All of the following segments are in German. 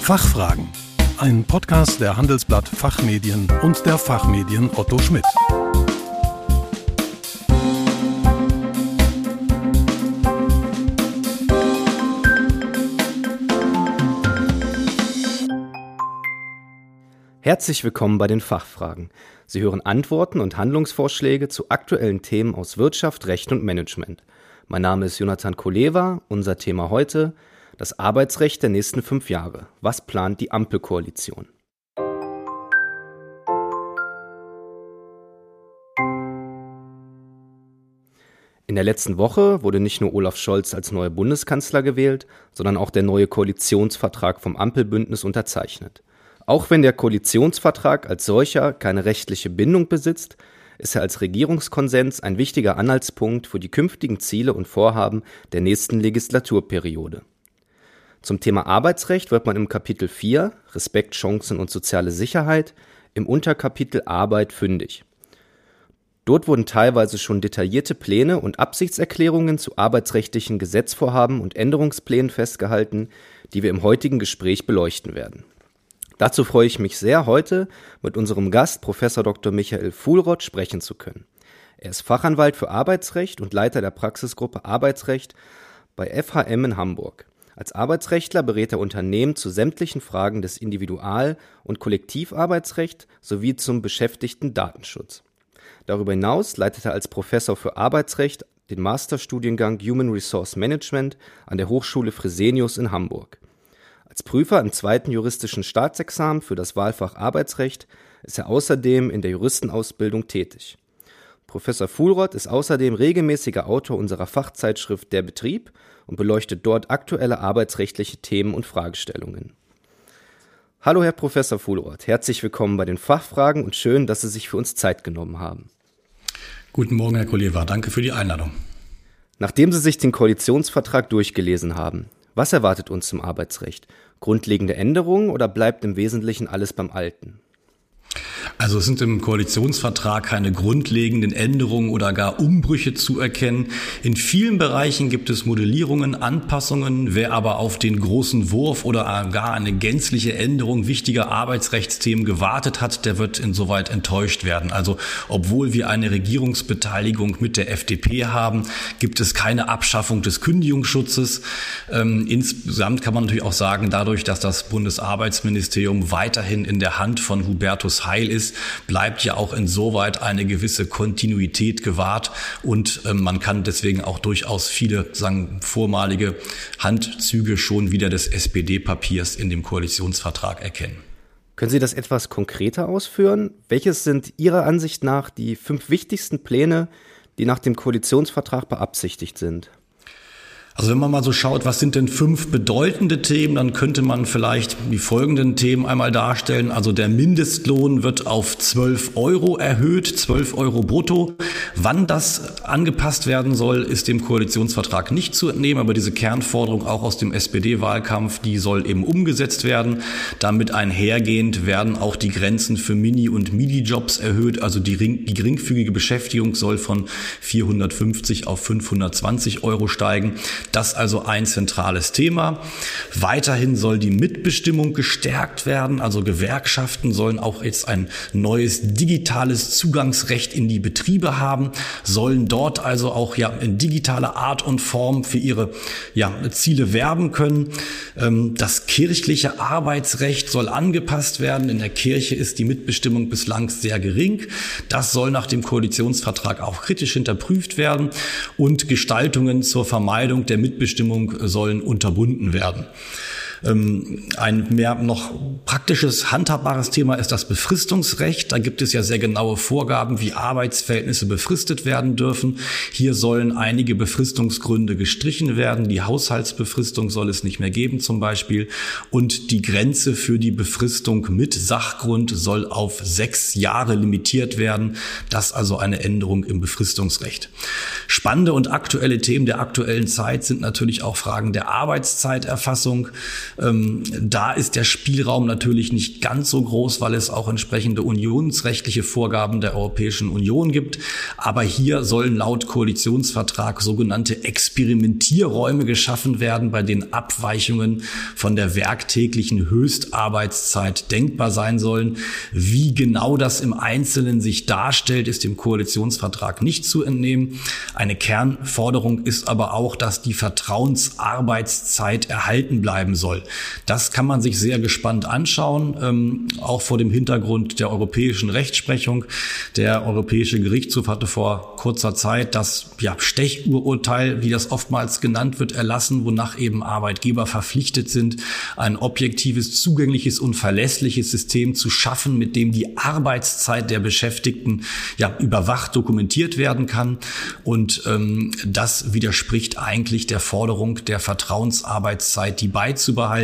Fachfragen. Ein Podcast der Handelsblatt Fachmedien und der Fachmedien Otto Schmidt. Herzlich willkommen bei den Fachfragen. Sie hören Antworten und Handlungsvorschläge zu aktuellen Themen aus Wirtschaft, Recht und Management. Mein Name ist Jonathan Koleva. Unser Thema heute das Arbeitsrecht der nächsten fünf Jahre. Was plant die Ampelkoalition? In der letzten Woche wurde nicht nur Olaf Scholz als neuer Bundeskanzler gewählt, sondern auch der neue Koalitionsvertrag vom Ampelbündnis unterzeichnet. Auch wenn der Koalitionsvertrag als solcher keine rechtliche Bindung besitzt, ist er als Regierungskonsens ein wichtiger Anhaltspunkt für die künftigen Ziele und Vorhaben der nächsten Legislaturperiode. Zum Thema Arbeitsrecht wird man im Kapitel 4 Respekt, Chancen und soziale Sicherheit im Unterkapitel Arbeit fündig. Dort wurden teilweise schon detaillierte Pläne und Absichtserklärungen zu arbeitsrechtlichen Gesetzvorhaben und Änderungsplänen festgehalten, die wir im heutigen Gespräch beleuchten werden. Dazu freue ich mich sehr, heute mit unserem Gast Prof. Dr. Michael Fuhlrott sprechen zu können. Er ist Fachanwalt für Arbeitsrecht und Leiter der Praxisgruppe Arbeitsrecht bei FHM in Hamburg. Als Arbeitsrechtler berät er Unternehmen zu sämtlichen Fragen des Individual- und Kollektivarbeitsrechts sowie zum Beschäftigten-Datenschutz. Darüber hinaus leitet er als Professor für Arbeitsrecht den Masterstudiengang Human Resource Management an der Hochschule Fresenius in Hamburg. Als Prüfer im zweiten juristischen Staatsexamen für das Wahlfach Arbeitsrecht ist er außerdem in der Juristenausbildung tätig. Professor Fuhlrott ist außerdem regelmäßiger Autor unserer Fachzeitschrift Der Betrieb und beleuchtet dort aktuelle arbeitsrechtliche Themen und Fragestellungen. Hallo, Herr Professor Fuhlroth, herzlich willkommen bei den Fachfragen und schön, dass Sie sich für uns Zeit genommen haben. Guten Morgen, Herr Koleva, danke für die Einladung. Nachdem Sie sich den Koalitionsvertrag durchgelesen haben, was erwartet uns zum Arbeitsrecht? Grundlegende Änderungen oder bleibt im Wesentlichen alles beim Alten? Also es sind im Koalitionsvertrag keine grundlegenden Änderungen oder gar Umbrüche zu erkennen. In vielen Bereichen gibt es Modellierungen, Anpassungen. Wer aber auf den großen Wurf oder gar eine gänzliche Änderung wichtiger Arbeitsrechtsthemen gewartet hat, der wird insoweit enttäuscht werden. Also obwohl wir eine Regierungsbeteiligung mit der FDP haben, gibt es keine Abschaffung des Kündigungsschutzes. Ähm, insgesamt kann man natürlich auch sagen, dadurch, dass das Bundesarbeitsministerium weiterhin in der Hand von Hubertus Heil ist, bleibt ja auch insoweit eine gewisse Kontinuität gewahrt und äh, man kann deswegen auch durchaus viele sagen, vormalige Handzüge schon wieder des SPD-Papiers in dem Koalitionsvertrag erkennen. Können Sie das etwas konkreter ausführen? Welches sind Ihrer Ansicht nach die fünf wichtigsten Pläne, die nach dem Koalitionsvertrag beabsichtigt sind? Also wenn man mal so schaut, was sind denn fünf bedeutende Themen, dann könnte man vielleicht die folgenden Themen einmal darstellen. Also der Mindestlohn wird auf 12 Euro erhöht, 12 Euro brutto. Wann das angepasst werden soll, ist dem Koalitionsvertrag nicht zu entnehmen, aber diese Kernforderung auch aus dem SPD-Wahlkampf, die soll eben umgesetzt werden. Damit einhergehend werden auch die Grenzen für Mini- und Midi-Jobs erhöht. Also die, die geringfügige Beschäftigung soll von 450 auf 520 Euro steigen. Das also ein zentrales Thema. Weiterhin soll die Mitbestimmung gestärkt werden. Also Gewerkschaften sollen auch jetzt ein neues digitales Zugangsrecht in die Betriebe haben, sollen dort also auch ja in digitaler Art und Form für ihre ja, Ziele werben können. Ähm, das kirchliche Arbeitsrecht soll angepasst werden. In der Kirche ist die Mitbestimmung bislang sehr gering. Das soll nach dem Koalitionsvertrag auch kritisch hinterprüft werden und Gestaltungen zur Vermeidung der Mitbestimmung sollen unterbunden werden. Ähm, ein mehr noch praktisches, handhabbares Thema ist das Befristungsrecht. Da gibt es ja sehr genaue Vorgaben, wie Arbeitsverhältnisse befristet werden dürfen. Hier sollen einige Befristungsgründe gestrichen werden. Die Haushaltsbefristung soll es nicht mehr geben zum Beispiel. Und die Grenze für die Befristung mit Sachgrund soll auf sechs Jahre limitiert werden. Das also eine Änderung im Befristungsrecht. Spannende und aktuelle Themen der aktuellen Zeit sind natürlich auch Fragen der Arbeitszeiterfassung. Ähm, da ist der Spielraum natürlich nicht ganz so groß, weil es auch entsprechende unionsrechtliche Vorgaben der Europäischen Union gibt. Aber hier sollen laut Koalitionsvertrag sogenannte Experimentierräume geschaffen werden, bei denen Abweichungen von der werktäglichen Höchstarbeitszeit denkbar sein sollen. Wie genau das im Einzelnen sich darstellt, ist dem Koalitionsvertrag nicht zu entnehmen. Eine Kernforderung ist aber auch, dass die Vertrauensarbeitszeit erhalten bleiben soll. Das kann man sich sehr gespannt anschauen, ähm, auch vor dem Hintergrund der europäischen Rechtsprechung. Der Europäische Gerichtshof hatte vor kurzer Zeit das ja, Stechururteil, wie das oftmals genannt wird, erlassen, wonach eben Arbeitgeber verpflichtet sind, ein objektives, zugängliches und verlässliches System zu schaffen, mit dem die Arbeitszeit der Beschäftigten ja überwacht dokumentiert werden kann. Und ähm, das widerspricht eigentlich der Forderung der Vertrauensarbeitszeit, die beizubehalten.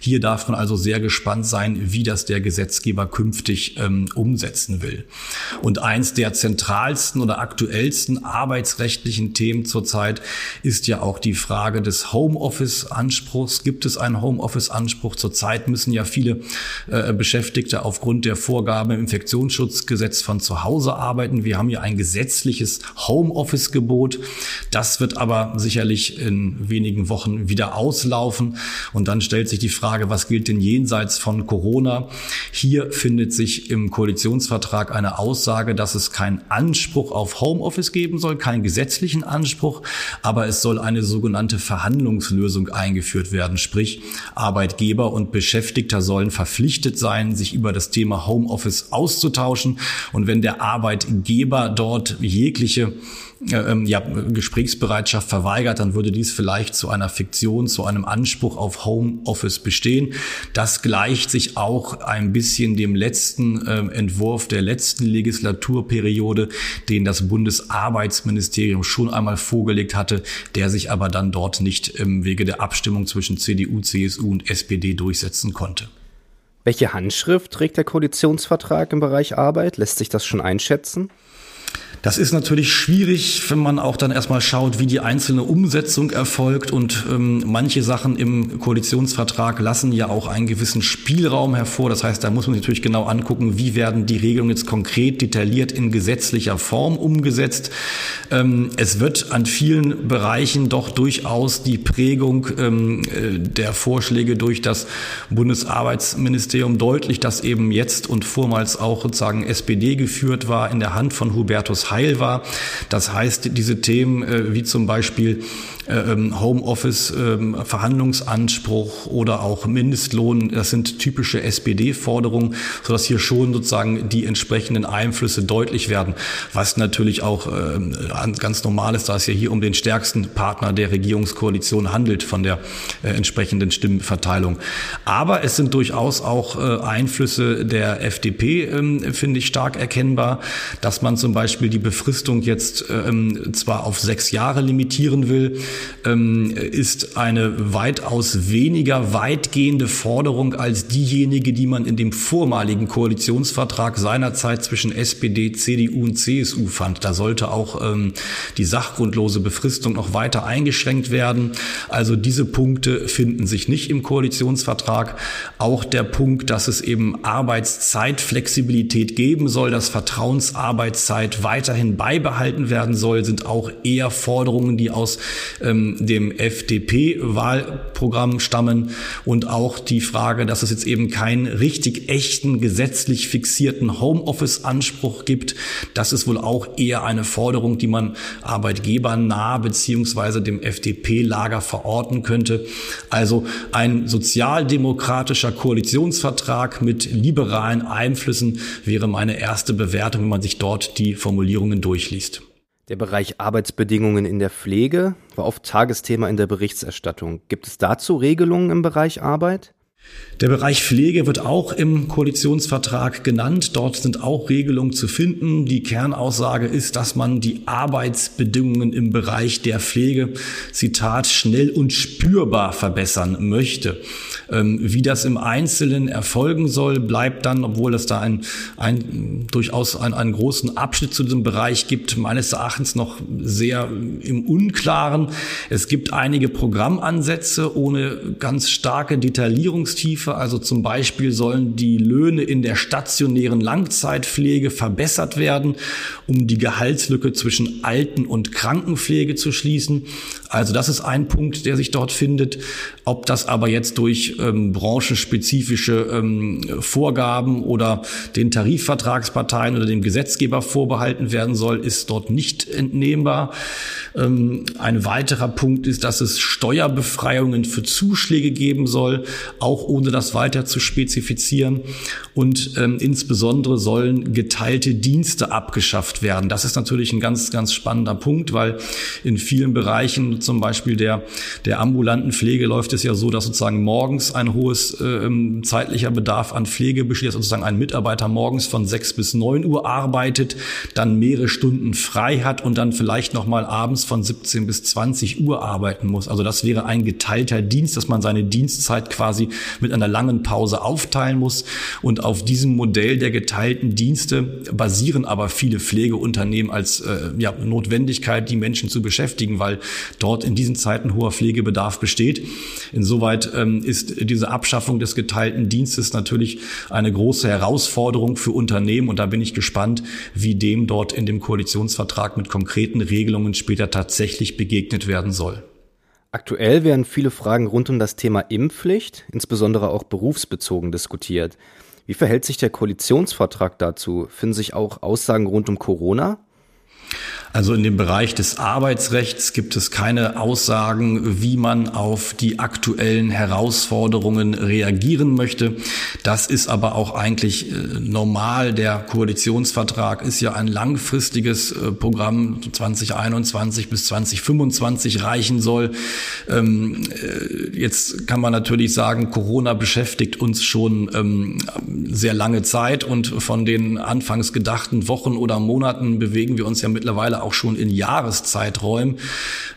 Hier darf man also sehr gespannt sein, wie das der Gesetzgeber künftig ähm, umsetzen will. Und eins der zentralsten oder aktuellsten arbeitsrechtlichen Themen zurzeit ist ja auch die Frage des Homeoffice-Anspruchs. Gibt es einen Homeoffice-Anspruch? Zurzeit müssen ja viele äh, Beschäftigte aufgrund der Vorgaben im Infektionsschutzgesetz von zu Hause arbeiten. Wir haben ja ein gesetzliches Homeoffice-Gebot. Das wird aber sicherlich in wenigen Wochen wieder auslaufen. Und dann stellt sich die Frage, was gilt denn jenseits von Corona? Hier findet sich im Koalitionsvertrag eine Aussage, dass es keinen Anspruch auf Homeoffice geben soll, keinen gesetzlichen Anspruch, aber es soll eine sogenannte Verhandlungslösung eingeführt werden. Sprich, Arbeitgeber und Beschäftigter sollen verpflichtet sein, sich über das Thema Homeoffice auszutauschen. Und wenn der Arbeitgeber dort jegliche ähm, ja, Gesprächsbereitschaft verweigert, dann würde dies vielleicht zu einer Fiktion, zu einem Anspruch auf Homeoffice bestehen. Das gleicht sich auch ein bisschen dem letzten äh, Entwurf der letzten Legislaturperiode, den das Bundesarbeitsministerium schon einmal vorgelegt hatte, der sich aber dann dort nicht im Wege der Abstimmung zwischen CDU, CSU und SPD durchsetzen konnte. Welche Handschrift trägt der Koalitionsvertrag im Bereich Arbeit? Lässt sich das schon einschätzen? Das ist natürlich schwierig, wenn man auch dann erstmal schaut, wie die einzelne Umsetzung erfolgt. Und ähm, manche Sachen im Koalitionsvertrag lassen ja auch einen gewissen Spielraum hervor. Das heißt, da muss man sich natürlich genau angucken, wie werden die Regelungen jetzt konkret detailliert in gesetzlicher Form umgesetzt. Ähm, es wird an vielen Bereichen doch durchaus die Prägung ähm, äh, der Vorschläge durch das Bundesarbeitsministerium deutlich, das eben jetzt und vormals auch sozusagen SPD geführt war, in der Hand von Hubertus Heil war. Das heißt, diese Themen äh, wie zum Beispiel ähm, Homeoffice, ähm, Verhandlungsanspruch oder auch Mindestlohn, das sind typische SPD-Forderungen, sodass hier schon sozusagen die entsprechenden Einflüsse deutlich werden, was natürlich auch ähm, ganz normal ist, da es ja hier um den stärksten Partner der Regierungskoalition handelt von der äh, entsprechenden Stimmenverteilung. Aber es sind durchaus auch äh, Einflüsse der FDP, finde ich, stark erkennbar, dass man zum Beispiel die Befristung jetzt zwar auf sechs Jahre limitieren will, ist eine weitaus weniger weitgehende Forderung als diejenige, die man in dem vormaligen Koalitionsvertrag seinerzeit zwischen SPD, CDU und CSU fand. Da sollte auch ähm, die sachgrundlose Befristung noch weiter eingeschränkt werden. Also diese Punkte finden sich nicht im Koalitionsvertrag. Auch der Punkt, dass es eben Arbeitszeitflexibilität geben soll, dass Vertrauensarbeitszeit weiterhin beibehalten werden soll, sind auch eher Forderungen, die aus ähm, dem FDP-Wahlprogramm stammen und auch die Frage, dass es jetzt eben keinen richtig echten gesetzlich fixierten Homeoffice-Anspruch gibt. Das ist wohl auch eher eine Forderung, die man arbeitgebernah beziehungsweise dem FDP-Lager verorten könnte. Also ein sozialdemokratischer Koalitionsvertrag mit liberalen Einflüssen wäre meine erste Bewertung, wenn man sich dort die Formulierungen durchliest. Der Bereich Arbeitsbedingungen in der Pflege war oft Tagesthema in der Berichterstattung. Gibt es dazu Regelungen im Bereich Arbeit? Der Bereich Pflege wird auch im Koalitionsvertrag genannt. Dort sind auch Regelungen zu finden. Die Kernaussage ist, dass man die Arbeitsbedingungen im Bereich der Pflege, Zitat, schnell und spürbar verbessern möchte. Ähm, wie das im Einzelnen erfolgen soll, bleibt dann, obwohl es da ein, ein, durchaus einen, einen großen Abschnitt zu diesem Bereich gibt, meines Erachtens noch sehr im Unklaren. Es gibt einige Programmansätze ohne ganz starke Detaillierungstiefe Hilfe. Also zum Beispiel sollen die Löhne in der stationären Langzeitpflege verbessert werden, um die Gehaltslücke zwischen Alten- und Krankenpflege zu schließen. Also das ist ein Punkt, der sich dort findet. Ob das aber jetzt durch ähm, branchenspezifische ähm, Vorgaben oder den Tarifvertragsparteien oder dem Gesetzgeber vorbehalten werden soll, ist dort nicht entnehmbar. Ähm, ein weiterer Punkt ist, dass es Steuerbefreiungen für Zuschläge geben soll, auch ohne das weiter zu spezifizieren. Und ähm, insbesondere sollen geteilte Dienste abgeschafft werden. Das ist natürlich ein ganz, ganz spannender Punkt, weil in vielen Bereichen, zum Beispiel der, der ambulanten Pflege, läuft es ja so, dass sozusagen morgens ein hohes äh, zeitlicher Bedarf an Pflege besteht, dass sozusagen ein Mitarbeiter morgens von sechs bis neun Uhr arbeitet, dann mehrere Stunden frei hat und dann vielleicht nochmal abends von 17 bis 20 Uhr arbeiten muss. Also das wäre ein geteilter Dienst, dass man seine Dienstzeit quasi mit einer langen Pause aufteilen muss. Und auf diesem Modell der geteilten Dienste basieren aber viele Pflegeunternehmen als äh, ja, Notwendigkeit, die Menschen zu beschäftigen, weil dort in diesen Zeiten hoher Pflegebedarf besteht. Insoweit ähm, ist diese Abschaffung des geteilten Dienstes natürlich eine große Herausforderung für Unternehmen. Und da bin ich gespannt, wie dem dort in dem Koalitionsvertrag mit konkreten Regelungen später tatsächlich begegnet werden soll. Aktuell werden viele Fragen rund um das Thema Impfpflicht, insbesondere auch berufsbezogen, diskutiert. Wie verhält sich der Koalitionsvertrag dazu? Finden sich auch Aussagen rund um Corona? Also in dem Bereich des Arbeitsrechts gibt es keine Aussagen, wie man auf die aktuellen Herausforderungen reagieren möchte. Das ist aber auch eigentlich äh, normal. Der Koalitionsvertrag ist ja ein langfristiges äh, Programm, 2021 bis 2025 reichen soll. Ähm, äh, jetzt kann man natürlich sagen, Corona beschäftigt uns schon ähm, sehr lange Zeit und von den anfangs gedachten Wochen oder Monaten bewegen wir uns ja mittlerweile auch schon in Jahreszeiträumen.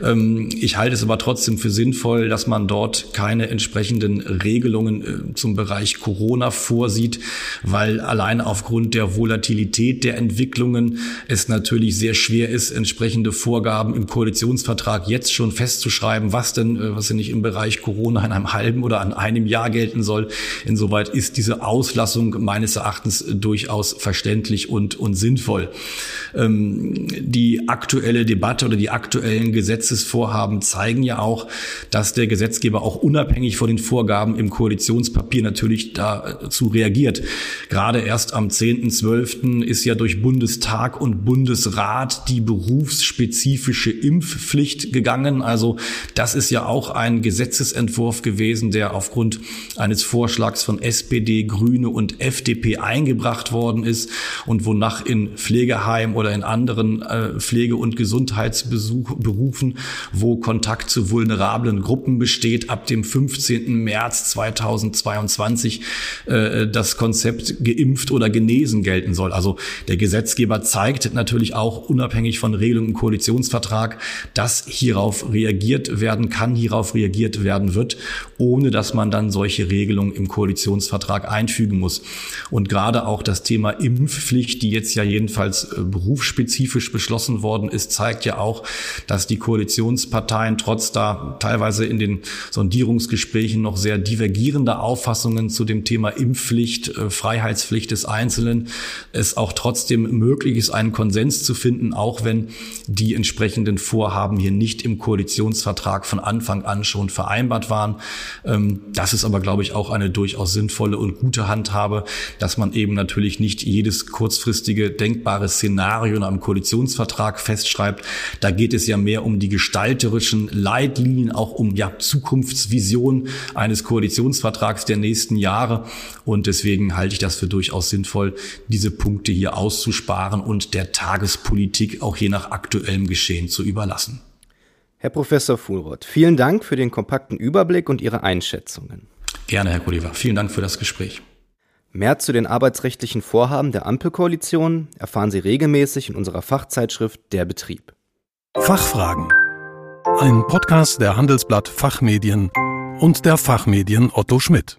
Ähm, ich halte es aber trotzdem für sinnvoll, dass man dort keine entsprechenden Regelungen äh, zum Bereich Corona vorsieht, weil allein aufgrund der Volatilität der Entwicklungen es natürlich sehr schwer ist, entsprechende Vorgaben im Koalitionsvertrag jetzt schon festzuschreiben, was denn, äh, was denn nicht im Bereich Corona in einem halben oder an einem Jahr gelten soll. Insoweit ist diese Auslassung meines Erachtens durchaus verständlich und, und sinnvoll. Ähm, die aktuelle Debatte oder die aktuellen Gesetzesvorhaben zeigen ja auch, dass der Gesetzgeber auch unabhängig von den Vorgaben im Koalitionspapier natürlich dazu reagiert. Gerade erst am 10.12. ist ja durch Bundestag und Bundesrat die berufsspezifische Impfpflicht gegangen. Also das ist ja auch ein Gesetzesentwurf gewesen, der aufgrund eines Vorschlags von SPD, Grüne und FDP eingebracht worden ist und wonach in Pflegeheimen oder in anderen äh, Pflege- und Gesundheitsberufen, wo Kontakt zu vulnerablen Gruppen besteht, ab dem 15. März 2022 äh, das Konzept geimpft oder genesen gelten soll. Also der Gesetzgeber zeigt natürlich auch unabhängig von Regelungen im Koalitionsvertrag, dass hierauf reagiert werden kann, hierauf reagiert werden wird, ohne dass man dann solche Regelungen im Koalitionsvertrag einfügen muss. Und gerade auch das Thema Impfpflicht, die jetzt ja jedenfalls äh, berufsspezifisch beschlossen worden ist, zeigt ja auch, dass die Koalitionsparteien trotz da teilweise in den Sondierungsgesprächen noch sehr divergierender Auffassungen zu dem Thema Impfpflicht, äh, Freiheitspflicht des Einzelnen, es auch trotzdem möglich ist, einen Konsens zu finden, auch wenn die entsprechenden Vorhaben hier nicht im Koalitionsvertrag von Anfang an schon vereinbart waren. Ähm, das ist aber, glaube ich, auch eine durchaus sinnvolle und gute Handhabe, dass man eben natürlich nicht jedes kurzfristige denkbare Szenario am Koalitionsvertrag festschreibt. Da geht es ja mehr um die gestalterischen Leitlinien, auch um ja, Zukunftsvision eines Koalitionsvertrags der nächsten Jahre. Und deswegen halte ich das für durchaus sinnvoll, diese Punkte hier auszusparen und der Tagespolitik auch je nach aktuellem Geschehen zu überlassen. Herr Professor Fuhlroth, vielen Dank für den kompakten Überblick und Ihre Einschätzungen. Gerne, Herr Kuleva. Vielen Dank für das Gespräch. Mehr zu den arbeitsrechtlichen Vorhaben der Ampelkoalition erfahren Sie regelmäßig in unserer Fachzeitschrift Der Betrieb. Fachfragen. Ein Podcast der Handelsblatt Fachmedien und der Fachmedien Otto Schmidt.